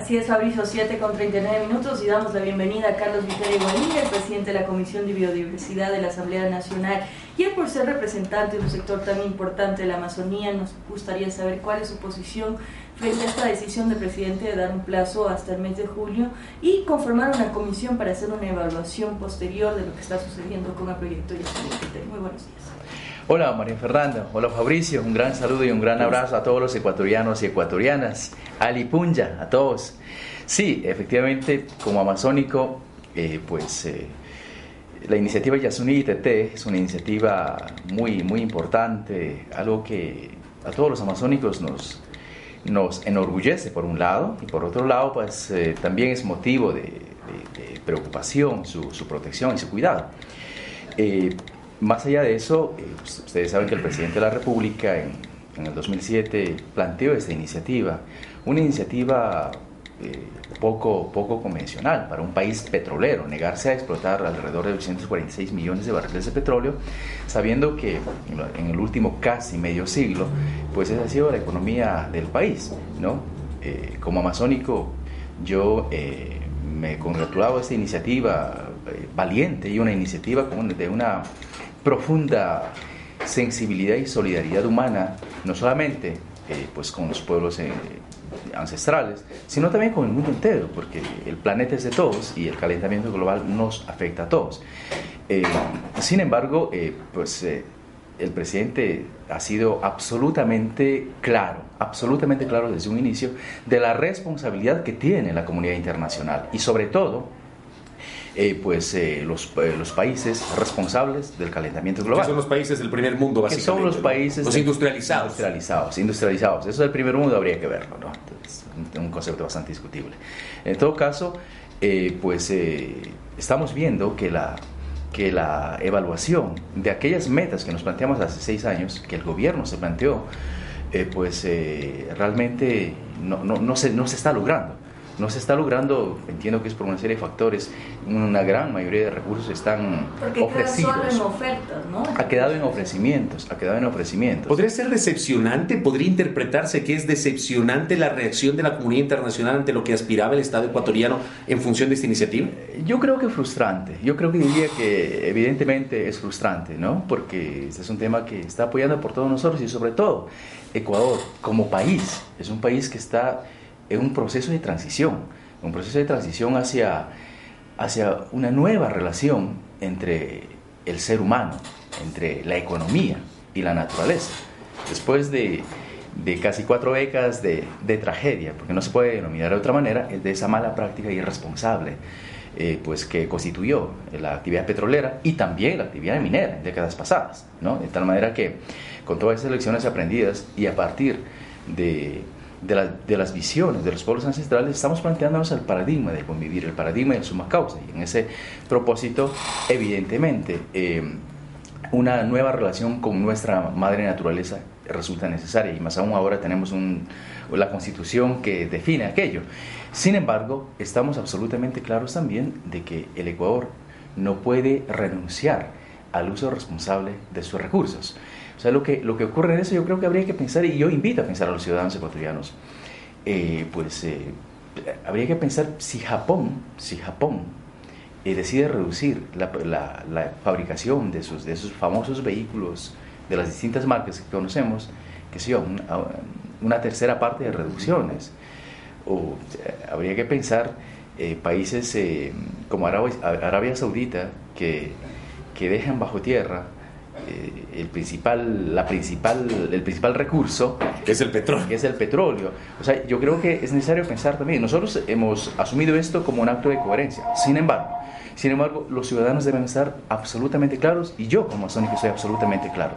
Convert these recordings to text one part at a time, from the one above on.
Así es, Fabricio, 7 con 39 minutos y damos la bienvenida a Carlos Viteri Guarín, el presidente de la Comisión de Biodiversidad de la Asamblea Nacional. Y él, por ser representante de un sector tan importante de la Amazonía, nos gustaría saber cuál es su posición frente a esta decisión del presidente de dar un plazo hasta el mes de julio y conformar una comisión para hacer una evaluación posterior de lo que está sucediendo con el proyecto. Muy buenos días. Hola María Fernanda, hola Fabricio, un gran saludo y un gran abrazo a todos los ecuatorianos y ecuatorianas, Ali Punja, a todos. Sí, efectivamente, como amazónico, eh, pues eh, la iniciativa Yasuni ITT es una iniciativa muy, muy importante, algo que a todos los amazónicos nos, nos enorgullece por un lado y por otro lado pues eh, también es motivo de, preocupación su, protección y su cuidado. Más allá de eso, eh, pues, ustedes saben que el presidente de la República en, el 2007 planteó esta iniciativa, una iniciativa eh, poco, poco convencional para un país petrolero, negarse a explotar alrededor de 246 millones de barriles de petróleo, sabiendo que en el último casi medio siglo, pues esa ha sido la economía del país, ¿no? Eh, como amazónico, yo me congratulaba de esta iniciativa valiente y una iniciativa de una profunda sensibilidad y solidaridad humana, no solamente eh, pues con los pueblos eh, ancestrales, sino también con el mundo entero, porque el planeta es de todos y el calentamiento global nos afecta a todos. Eh, sin embargo, pues el presidente ha sido absolutamente claro, absolutamente claro desde un inicio de la responsabilidad que tiene la comunidad internacional y sobre todo eh, pues eh, los, eh, los, países responsables del calentamiento global. Que son los países del primer mundo, básicamente. Que son los países los industrializados. Industrializados, industrializados. Eso del primer mundo habría que verlo, ¿no? Es un concepto bastante discutible. En todo caso, pues estamos viendo que la, que la evaluación de aquellas metas que nos planteamos hace seis años, que el gobierno se planteó, pues realmente no, no, no, se, no se está logrando no se está logrando, entiendo que es por una serie de factores, una gran mayoría de recursos están Porque ofrecidos. Queda solo en ofertas, ¿no? Ha quedado en ofrecimientos, ha quedado en ofrecimientos. ¿Podría ser decepcionante? ¿Podría interpretarse que es decepcionante la reacción de la comunidad internacional ante lo que aspiraba el Estado ecuatoriano en función de esta iniciativa? Yo creo que frustrante. Yo creo que diría que evidentemente es frustrante, ¿no? Porque este es un tema que está apoyado por todos nosotros y sobre todo Ecuador como país es un país que está es un proceso de transición, un proceso de transición hacia, hacia una nueva relación entre el ser humano, entre la economía y la naturaleza. Después de, de casi cuatro décadas de, de, tragedia, porque no se puede denominar de otra manera, es de esa mala práctica irresponsable eh, pues que constituyó la actividad petrolera y también la actividad minera en décadas pasadas, ¿no? de tal manera que con todas esas lecciones aprendidas y a partir de de, las visiones de los pueblos ancestrales, estamos planteándonos el paradigma de convivir, el paradigma de suma causa. Y en ese propósito, evidentemente, eh, una nueva relación con nuestra madre naturaleza resulta necesaria. Y más aún ahora tenemos la constitución que define aquello. Sin embargo, estamos absolutamente claros también de que el Ecuador no puede renunciar al uso responsable de sus recursos. O sea, lo que, lo que ocurre en eso yo creo que habría que pensar, y yo invito a pensar a los ciudadanos ecuatorianos, eh, pues eh, habría que pensar si Japón, si Japón eh, decide reducir la, la, fabricación de sus, de esos famosos vehículos de las distintas marcas que conocemos, que sea una, una tercera parte de reducciones. O habría que pensar países como Arabia, Arabia Saudita que, que dejan bajo tierra eh, el principal, la principal, el principal recurso es el petróleo. Es el petróleo. O sea, yo creo que es necesario pensar también. Nosotros hemos asumido esto como un acto de coherencia. Sin embargo, sin embargo, los ciudadanos deben estar absolutamente claros y yo como masónico soy absolutamente claro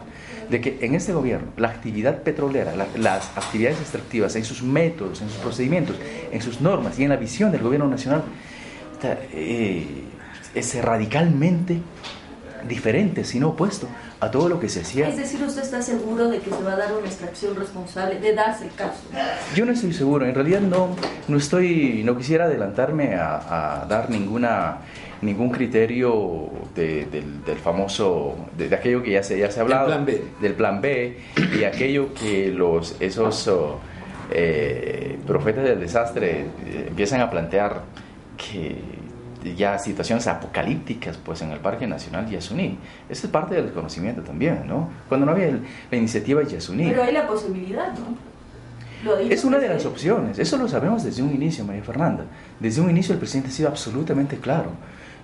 de que en este gobierno la actividad petrolera, las actividades extractivas, en sus métodos, en sus procedimientos, en sus normas y en la visión del gobierno nacional eh, es radicalmente diferente, sino opuesto a todo lo que se hacía. Es decir, ¿usted está seguro de que se va a dar una extracción responsable, de darse el caso? Yo no estoy seguro, en realidad no, no estoy, no quisiera adelantarme a, dar ninguna ningún criterio del, famoso, de, aquello que ya se, ya se ha hablado, del plan B, del plan B y aquello que los, esos, oh, eh, profetas del desastre eh, empiezan a plantear que ya situaciones apocalípticas pues en el Parque Nacional Yasuní. Eso es parte del conocimiento también, ¿no? Cuando no había la iniciativa Yasuní. Pero hay la posibilidad, ¿no? Es una de las opciones, eso lo sabemos desde un inicio, María Fernanda. Desde un inicio el presidente ha sido absolutamente claro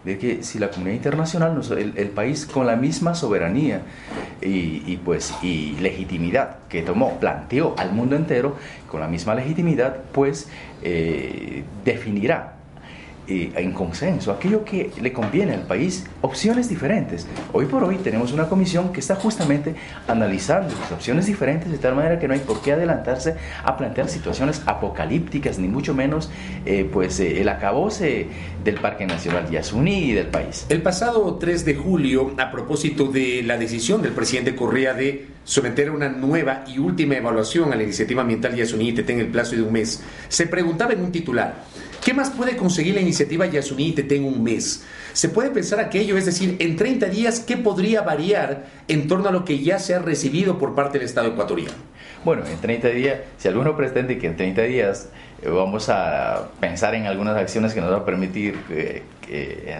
de que si la comunidad internacional, el, país con la misma soberanía y, pues, y legitimidad que tomó, planteó al mundo entero, con la misma legitimidad, pues eh, definirá en consenso, aquello que le conviene al país, opciones diferentes. Hoy por hoy tenemos una comisión que está justamente analizando las opciones diferentes de tal manera que no hay por qué adelantarse a plantear situaciones apocalípticas, ni mucho menos eh, pues eh, el acabose del Parque Nacional Yasuní y del país. El pasado 3 de julio, a propósito de la decisión del presidente Correa de someter una nueva y última evaluación a la iniciativa ambiental Yasuní y en el plazo de un mes, se preguntaba en un titular, ¿Qué más puede conseguir la iniciativa Yasuní y en un mes? Se puede pensar aquello, es decir, en 30 días, ¿qué podría variar en torno a lo que ya se ha recibido por parte del Estado ecuatoriano? Bueno, en 30 días, si alguno pretende que en 30 días eh, vamos a pensar en algunas acciones que nos van a permitir eh,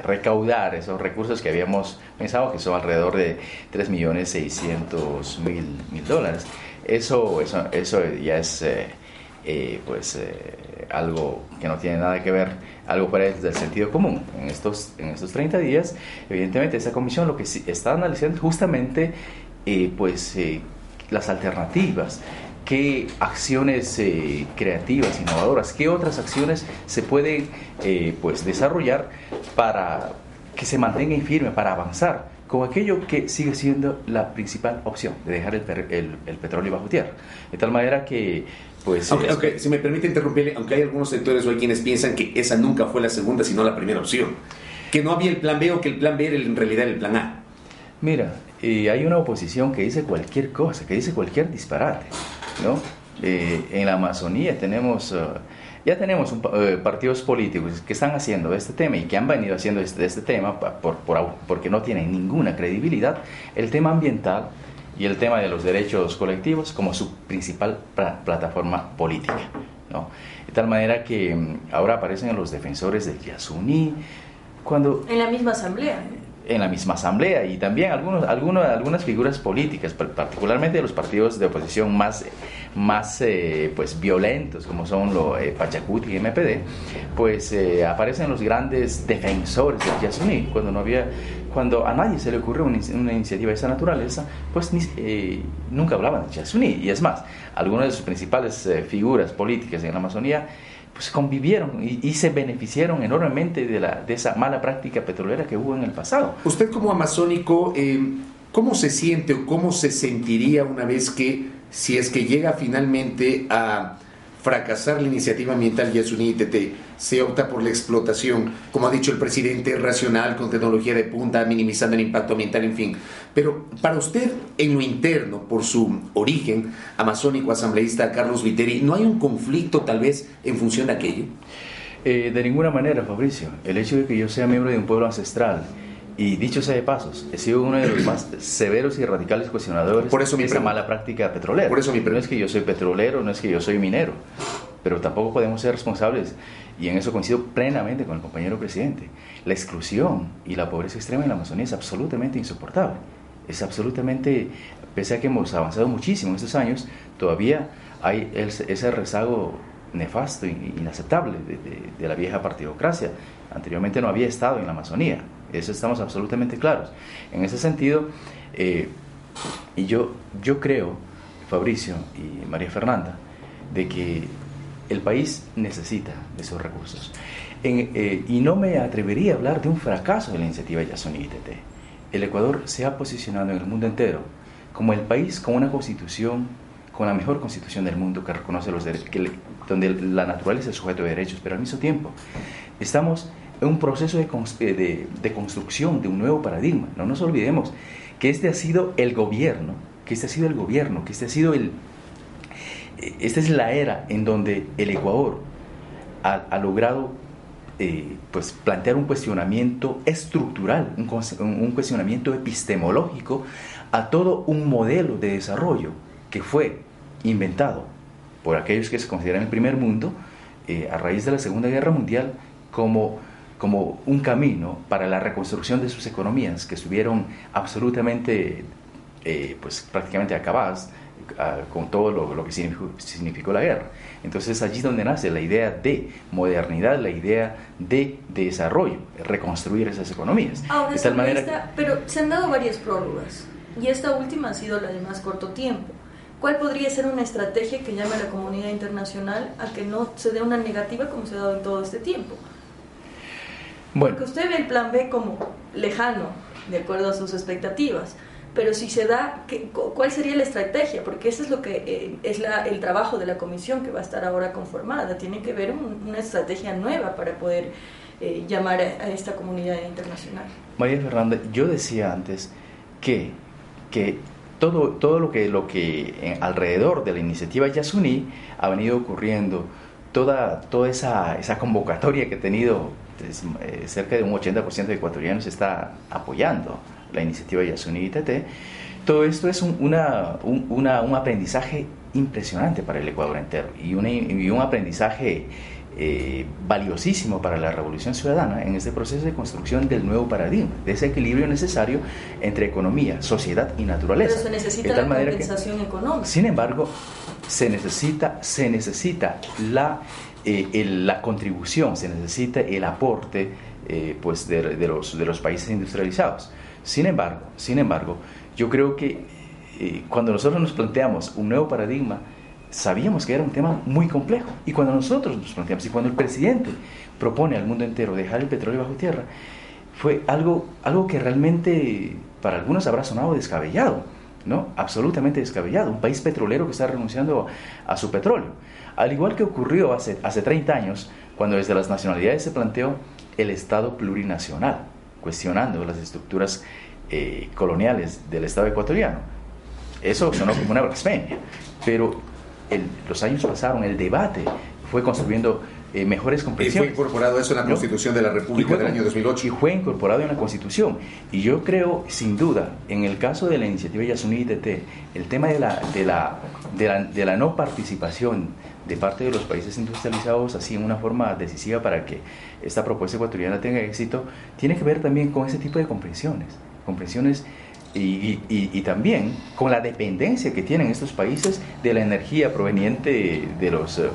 recaudar esos recursos que habíamos pensado, que son alrededor de 3.600.000 dólares, eso, eso, eso ya es... Eh, pues algo que no tiene nada que ver, algo fuera del sentido común. En estos, en estos 30 días, evidentemente, esa comisión lo que está analizando es justamente eh, pues, eh, las alternativas, qué acciones eh, creativas, innovadoras, qué otras acciones se pueden pues, desarrollar para que se mantenga firme, para avanzar con aquello que sigue siendo la principal opción de dejar el, el, el petróleo bajo tierra. De tal manera que pues, aunque, si me permite interrumpirle, aunque hay algunos sectores o hay quienes piensan que esa nunca fue la segunda, sino la primera opción. Que no había el plan B o que el plan B era en realidad el plan A. Mira, eh, hay una oposición que dice cualquier cosa, que dice cualquier disparate, ¿no? Eh, en la Amazonía tenemos, uh, ya tenemos un, uh, partidos políticos que están haciendo este tema y que han venido haciendo este, este tema por, por, porque no tienen ninguna credibilidad, el tema ambiental, y el tema de los derechos colectivos como su principal plataforma política. ¿no? De tal manera que mm, ahora aparecen los defensores del Yasuní, cuando... En la misma asamblea. En la misma asamblea y también algunos, algunos, algunas figuras políticas, particularmente los partidos de oposición más, más eh, pues, violentos, como son los eh, Pachacuti y MPD, pues eh, aparecen los grandes defensores del Yasuní, cuando no había cuando a nadie se le ocurrió una, iniciativa de esa naturaleza, pues eh, nunca hablaban de Yasuní. Y es más, algunas de sus principales eh, figuras políticas en la Amazonía pues convivieron y, se beneficiaron enormemente de, la, de esa mala práctica petrolera que hubo en el pasado. Usted como amazónico, eh, ¿cómo se siente o cómo se sentiría una vez que, si es que llega finalmente a fracasar la iniciativa ambiental Yasuní ITT, se opta por la explotación, como ha dicho el presidente, racional, con tecnología de punta, minimizando el impacto ambiental, en fin. Pero para usted, en lo interno, por su origen amazónico asambleísta Carlos Viteri, ¿no hay un conflicto tal vez en función de aquello? Eh, de ninguna manera, Fabricio. El hecho de que yo sea miembro de un pueblo ancestral y dicho sea de pasos, he sido uno de los más severos y radicales cuestionadores Por eso de esa mala práctica petrolera. Por eso mi no es que yo soy petrolero, no es que yo soy minero, pero tampoco podemos ser responsables, y en eso coincido plenamente con el compañero presidente. La exclusión y la pobreza extrema en la Amazonía es absolutamente insoportable. Es absolutamente, pese a que hemos avanzado muchísimo en estos años, todavía hay ese rezago nefasto e inaceptable de la vieja partidocracia. Anteriormente no había estado en la Amazonía eso estamos absolutamente claros. En ese sentido, eh, y yo, yo creo, Fabricio y María Fernanda, de que el país necesita de esos recursos. Eh, y no me atrevería a hablar de un fracaso de la iniciativa Yasuni ITT. El Ecuador se ha posicionado en el mundo entero como el país con una constitución, con la mejor constitución del mundo que reconoce los derechos, donde la naturaleza es sujeto de derechos, pero al mismo tiempo estamos un proceso eh, de, de, construcción de un nuevo paradigma. No nos olvidemos que este ha sido el gobierno, que este ha sido el gobierno, que este ha sido el... Eh, esta es la era en donde el Ecuador ha, logrado eh, pues plantear un cuestionamiento estructural, un, un cuestionamiento epistemológico a todo un modelo de desarrollo que fue inventado por aquellos que se consideran el primer mundo, a raíz de la Segunda Guerra Mundial, como como un camino para la reconstrucción de sus economías que estuvieron absolutamente, eh, pues prácticamente acabadas ah, con todo lo, que significó, la guerra. Entonces allí es donde nace la idea de modernidad, la idea de, desarrollo, reconstruir esas economías. Ahora, de tal manera pero se han dado varias prórrogas y esta última ha sido la de más corto tiempo. ¿Cuál podría ser una estrategia que llame a la comunidad internacional a que no se dé una negativa como se ha dado en todo este tiempo? Porque usted ve el plan B como lejano, de acuerdo a sus expectativas. Pero si se da, ¿cuál sería la estrategia? Porque eso es lo que eh, es la, el trabajo de la comisión que va a estar ahora conformada. Tiene que ver una estrategia nueva para poder eh, llamar a, esta comunidad internacional. María Fernanda, yo decía antes que, que todo, todo lo que, lo que alrededor de la iniciativa Yasuní ha venido ocurriendo, toda, toda esa, esa convocatoria que ha tenido eh, cerca de un 80% de ecuatorianos está apoyando la iniciativa Yasuni ITT. Todo esto es un, una, un, aprendizaje impresionante para el Ecuador entero y, y un aprendizaje eh, valiosísimo para la revolución ciudadana en este proceso de construcción del nuevo paradigma, de ese equilibrio necesario entre economía, sociedad y naturaleza. Pero se necesita la compensación económica. Sin embargo, se necesita, se necesita la eh, la contribución, se necesita el aporte eh, pues de, los, de los países industrializados. Sin embargo, sin embargo yo creo que eh, cuando nosotros nos planteamos un nuevo paradigma, sabíamos que era un tema muy complejo. Y cuando nosotros nos planteamos, y cuando el presidente propone al mundo entero dejar el petróleo bajo tierra, fue algo, algo que realmente para algunos habrá sonado descabellado, ¿no? Absolutamente descabellado. Un país petrolero que está renunciando a su petróleo. Al igual que ocurrió hace, hace 30 años, cuando desde las nacionalidades se planteó el Estado plurinacional, cuestionando las estructuras eh, coloniales del Estado ecuatoriano. Eso sonó como una blasfemia, pero los años pasaron, el debate fue construyendo eh, mejores comprensiones. Y fue incorporado eso en la Constitución de la República del año 2008. Y fue incorporado en la Constitución. Y yo creo, sin duda, en el caso de la iniciativa Yasuní ITT, el tema de la, de la, de la, de la no participación de parte de los países industrializados así en una forma decisiva para que esta propuesta ecuatoriana tenga éxito, tiene que ver también con ese tipo de comprensiones, comprensiones y, también con la dependencia que tienen estos países de la energía proveniente de los, eh,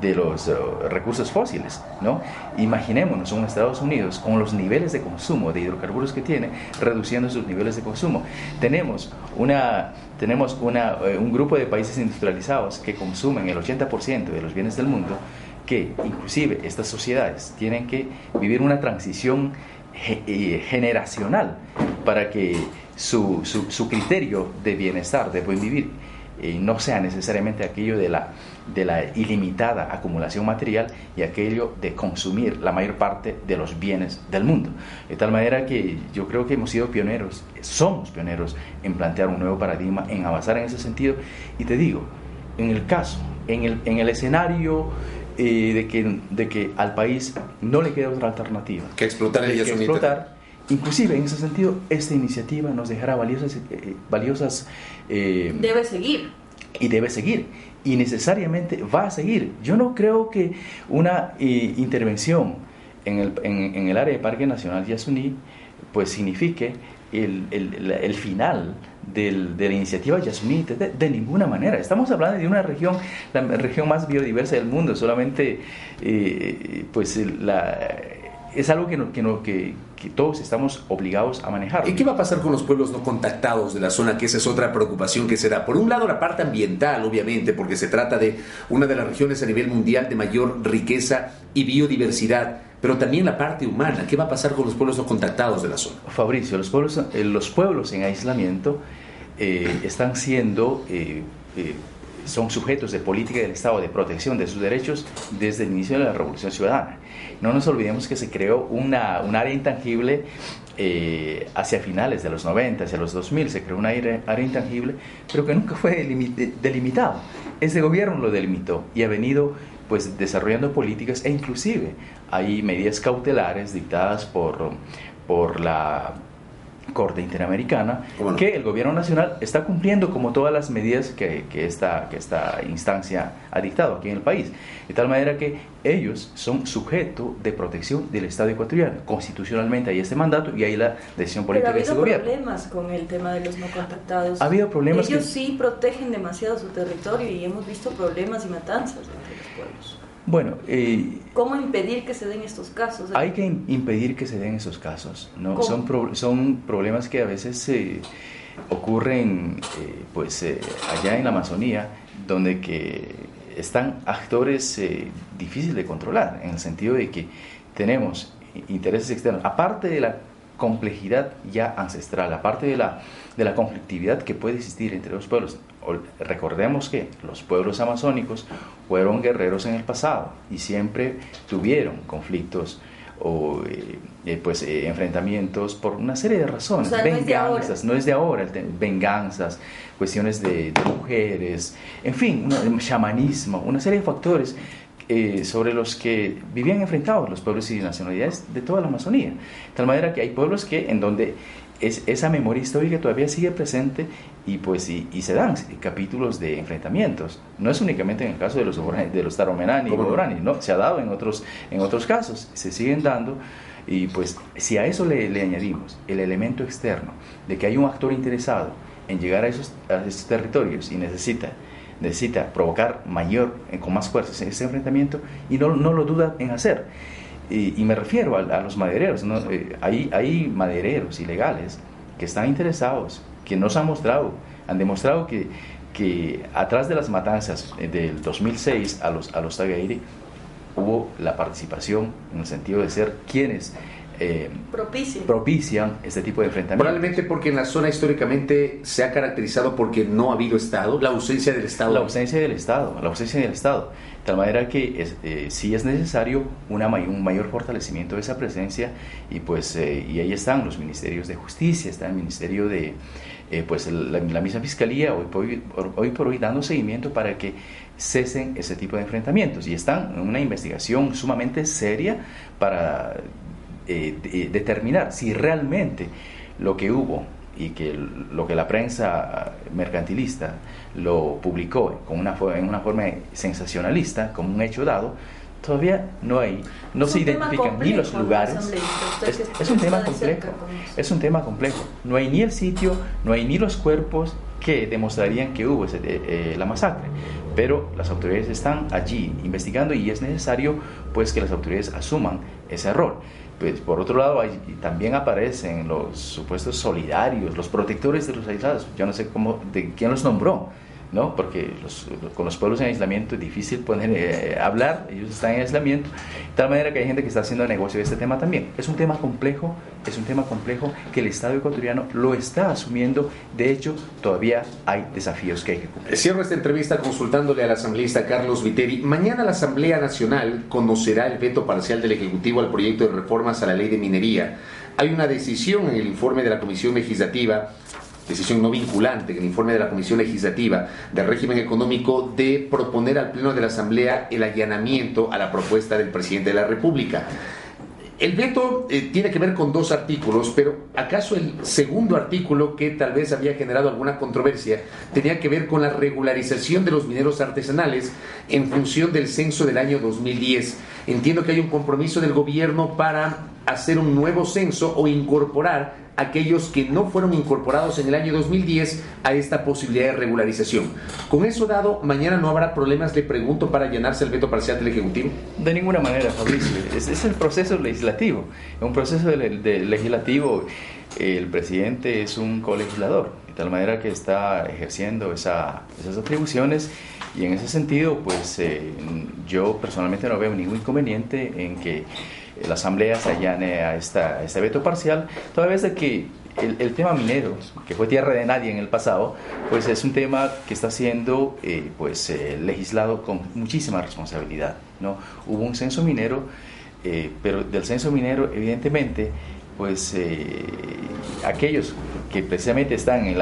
de los eh, recursos fósiles. ¿no? Imaginémonos un Estados Unidos con los niveles de consumo de hidrocarburos que tiene, reduciendo sus niveles de consumo. Tenemos, una, tenemos una, eh, un grupo de países industrializados que consumen el 80% de los bienes del mundo, que inclusive estas sociedades tienen que vivir una transición generacional para que su, su, criterio de bienestar, de buen vivir, eh, no sea necesariamente aquello de la, de la ilimitada acumulación material y aquello de consumir la mayor parte de los bienes del mundo. De tal manera que yo creo que hemos sido pioneros, somos pioneros en plantear un nuevo paradigma, en avanzar en ese sentido. Y te digo, en el caso, en el, en el escenario eh, de, que, de que al país no le queda otra alternativa que explotar el que explotar, Inclusive, en ese sentido, esta iniciativa nos dejará valiosas... Eh, valiosas eh, debe seguir. Y debe seguir. Y necesariamente va a seguir. Yo no creo que una eh, intervención en el, en, el, área de Parque Nacional Yasuní pues signifique el, el, el final del, de la iniciativa Yasuní de, de, ninguna manera. Estamos hablando de una región, la región más biodiversa del mundo, solamente pues la es algo que, no, que, no, que, que, todos estamos obligados a manejar. ¿Y qué va a pasar con los pueblos no contactados de la zona? Que esa es otra preocupación que se da. Por un lado, la parte ambiental, obviamente, porque se trata de una de las regiones a nivel mundial de mayor riqueza y biodiversidad, pero también la parte humana. ¿Qué va a pasar con los pueblos no contactados de la zona? Fabricio, los pueblos, eh, los pueblos en aislamiento eh, están siendo... Eh, son sujetos de política del Estado de protección de sus derechos desde el inicio de la Revolución Ciudadana. No nos olvidemos que se creó una, un área intangible eh, hacia finales de los 90, hacia los 2000, se creó una área, intangible, pero que nunca fue delimitado. Este gobierno lo delimitó y ha venido pues desarrollando políticas e inclusive hay medidas cautelares dictadas por, por la Corte Interamericana, que el gobierno nacional está cumpliendo como todas las medidas que, que, esta, que esta instancia ha dictado aquí en el país. De tal manera que ellos son sujeto de protección del Estado ecuatoriano. Constitucionalmente hay este mandato y hay la decisión política de ese gobierno. Ha habido problemas con el tema de los no contactados. Ha habido problemas. Ellos sí protegen demasiado su territorio y hemos visto problemas y matanzas entre los pueblos. Bueno, eh, ¿cómo impedir que se den estos casos? Hay que impedir que se den esos casos. ¿no? Son, son problemas que a veces se ocurren eh, pues, eh, allá en la Amazonía, donde que están actores difíciles de controlar, en el sentido de que tenemos intereses externos, aparte de la complejidad ya ancestral, aparte de la, de la conflictividad que puede existir entre los pueblos. Recordemos que los pueblos amazónicos fueron guerreros en el pasado y siempre tuvieron conflictos o eh, eh, pues eh, enfrentamientos por una serie de razones, venganzas, no es de ahora, venganzas, cuestiones de, mujeres, en fin, un chamanismo, una serie de factores sobre los que vivían enfrentados los pueblos y nacionalidades de toda la Amazonía. De tal manera que hay pueblos que en donde es, esa memoria histórica todavía sigue presente y pues y, se dan capítulos de enfrentamientos. No es únicamente en el caso de los de los Taromenani y Borani, no, se ha dado en otros en otros casos, se siguen dando y pues si a eso le, añadimos el elemento externo de que hay un actor interesado en llegar a esos, a esos territorios y necesita necesita provocar mayor, con más fuerza ese enfrentamiento y no, no lo duda en hacer. Y, me refiero a, los madereros. Eh, hay, hay madereros ilegales que están interesados, que nos han mostrado, han demostrado que, que atrás de las matanzas eh, del 2006 a los, a los Tagairi hubo la participación en el sentido de ser quienes eh, propician. este tipo de enfrentamientos. Probablemente porque en la zona históricamente se ha caracterizado porque no ha habido Estado, la ausencia del Estado. La ausencia del Estado, la ausencia del Estado. De tal manera que es, eh, sí es necesario una, un mayor fortalecimiento de esa presencia y pues eh, y ahí están los ministerios de justicia, está el ministerio de pues la, misma fiscalía hoy por, hoy, hoy por hoy dando seguimiento para que cesen ese tipo de enfrentamientos y están en una investigación sumamente seria para eh, determinar si realmente lo que hubo y que lo que la prensa mercantilista lo publicó con una, en una forma sensacionalista, como un hecho dado, todavía no hay, no se identifican ni los lugares. Es, un tema complejo. Es un tema complejo. No hay ni el sitio, no hay ni los cuerpos que demostrarían que hubo ese, eh, eh, la masacre. Pero las autoridades están allí investigando y es necesario pues que las autoridades asuman ese error. Pues, por otro lado, también aparecen los supuestos solidarios, los protectores de los aislados. Yo no sé cómo, de quién los nombró, ¿no? Porque con los pueblos en aislamiento es difícil poner, eh, hablar, ellos están en aislamiento, de tal manera que hay gente que está haciendo negocio de este tema también. Es un tema complejo, es un tema complejo que el Estado ecuatoriano lo está asumiendo, de hecho todavía hay desafíos que hay que cumplir. Cierro esta entrevista consultándole al asambleísta Carlos Viteri. Mañana la Asamblea Nacional conocerá el veto parcial del Ejecutivo al proyecto de reformas a la ley de minería. Hay una decisión en el informe de la Comisión Legislativa decisión no vinculante, en el informe de la Comisión Legislativa del Régimen Económico, de proponer al Pleno de la Asamblea el allanamiento a la propuesta del presidente de la República. El veto eh, tiene que ver con dos artículos, pero ¿acaso el segundo artículo, que tal vez había generado alguna controversia, tenía que ver con la regularización de los mineros artesanales en función del censo del año 2010? Entiendo que hay un compromiso del gobierno para hacer un nuevo censo o incorporar aquellos que no fueron incorporados en el año 2010 a esta posibilidad de regularización. Con eso dado, mañana no habrá problemas, le pregunto, para llenarse el veto parcial del Ejecutivo. De ninguna manera, Fabricio. Es, es el proceso legislativo. En un proceso de, legislativo, el presidente es un colegislador, de tal manera que está ejerciendo esas atribuciones y en ese sentido, pues eh, yo personalmente no veo ningún inconveniente en que la Asamblea se allane a, esta, este veto parcial, toda vez de que el, tema minero, que fue tierra de nadie en el pasado, pues es un tema que está siendo eh, pues, eh, legislado con muchísima responsabilidad. ¿no? Hubo un censo minero, eh, pero del censo minero, evidentemente, pues aquellos que precisamente están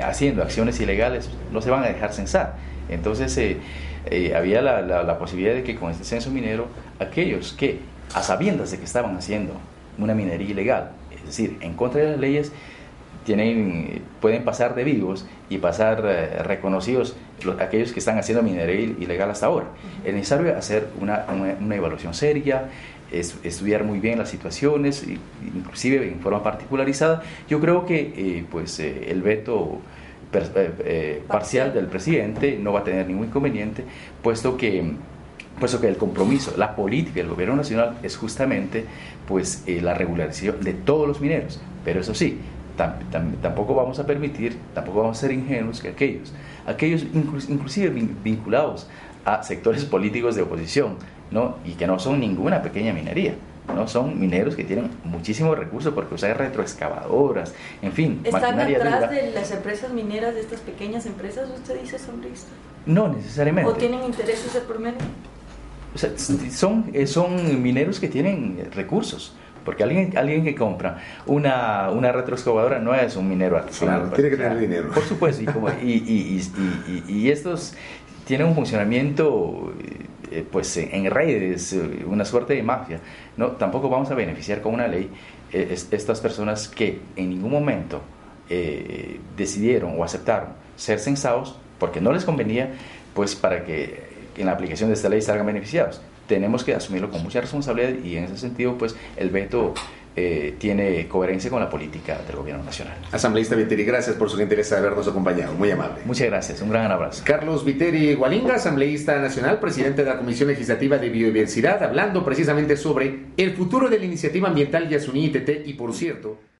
haciendo acciones ilegales no se van a dejar censar. Entonces había la, la posibilidad de que con este censo minero, aquellos que a sabiendas de que estaban haciendo una minería ilegal. Es decir, en contra de las leyes tienen, pueden pasar de vivos y pasar eh, reconocidos aquellos que están haciendo minería ilegal hasta ahora. Es necesario hacer una, una, evaluación seria, es, estudiar muy bien las situaciones, inclusive en forma particularizada. Yo creo que eh, pues, eh, el veto parcial del presidente no va a tener ningún inconveniente, puesto que puesto que el compromiso, la política del gobierno nacional es justamente pues la regularización de todos los mineros. Pero eso sí, tampoco vamos a permitir, tampoco vamos a ser ingenuos que aquellos, aquellos inclusive vinculados a sectores políticos de oposición, ¿no? y que no son ninguna pequeña minería. ¿no? Son mineros que tienen muchísimos recursos porque usan retroexcavadoras, en fin. ¿Están atrás de, las empresas mineras, de estas pequeñas empresas, usted dice, sombrista? No necesariamente. ¿O tienen intereses de por medio? Son, eh, son mineros que tienen recursos. Porque alguien, alguien que compra una, una retroexcavadora no es un minero artesanal. tiene que tener dinero. Por supuesto, y, y, y, y, estos tienen un funcionamiento eh, pues en redes, una suerte de mafia. No, tampoco vamos a beneficiar con una ley eh, estas personas que en ningún momento eh, decidieron o aceptaron ser censados porque no les convenía, pues para que en la aplicación de esta ley salgan beneficiados tenemos que asumirlo con mucha responsabilidad y en ese sentido, pues el veto eh, tiene coherencia con la política del gobierno nacional. Asambleísta Viteri, gracias por su interés de habernos acompañado. Muy amable. Muchas gracias. Un gran abrazo. Carlos Viteri Gualinga, asambleísta nacional, presidente de la Comisión Legislativa de Biodiversidad, hablando precisamente sobre el futuro de la iniciativa ambiental Yasuní ITT y, por cierto,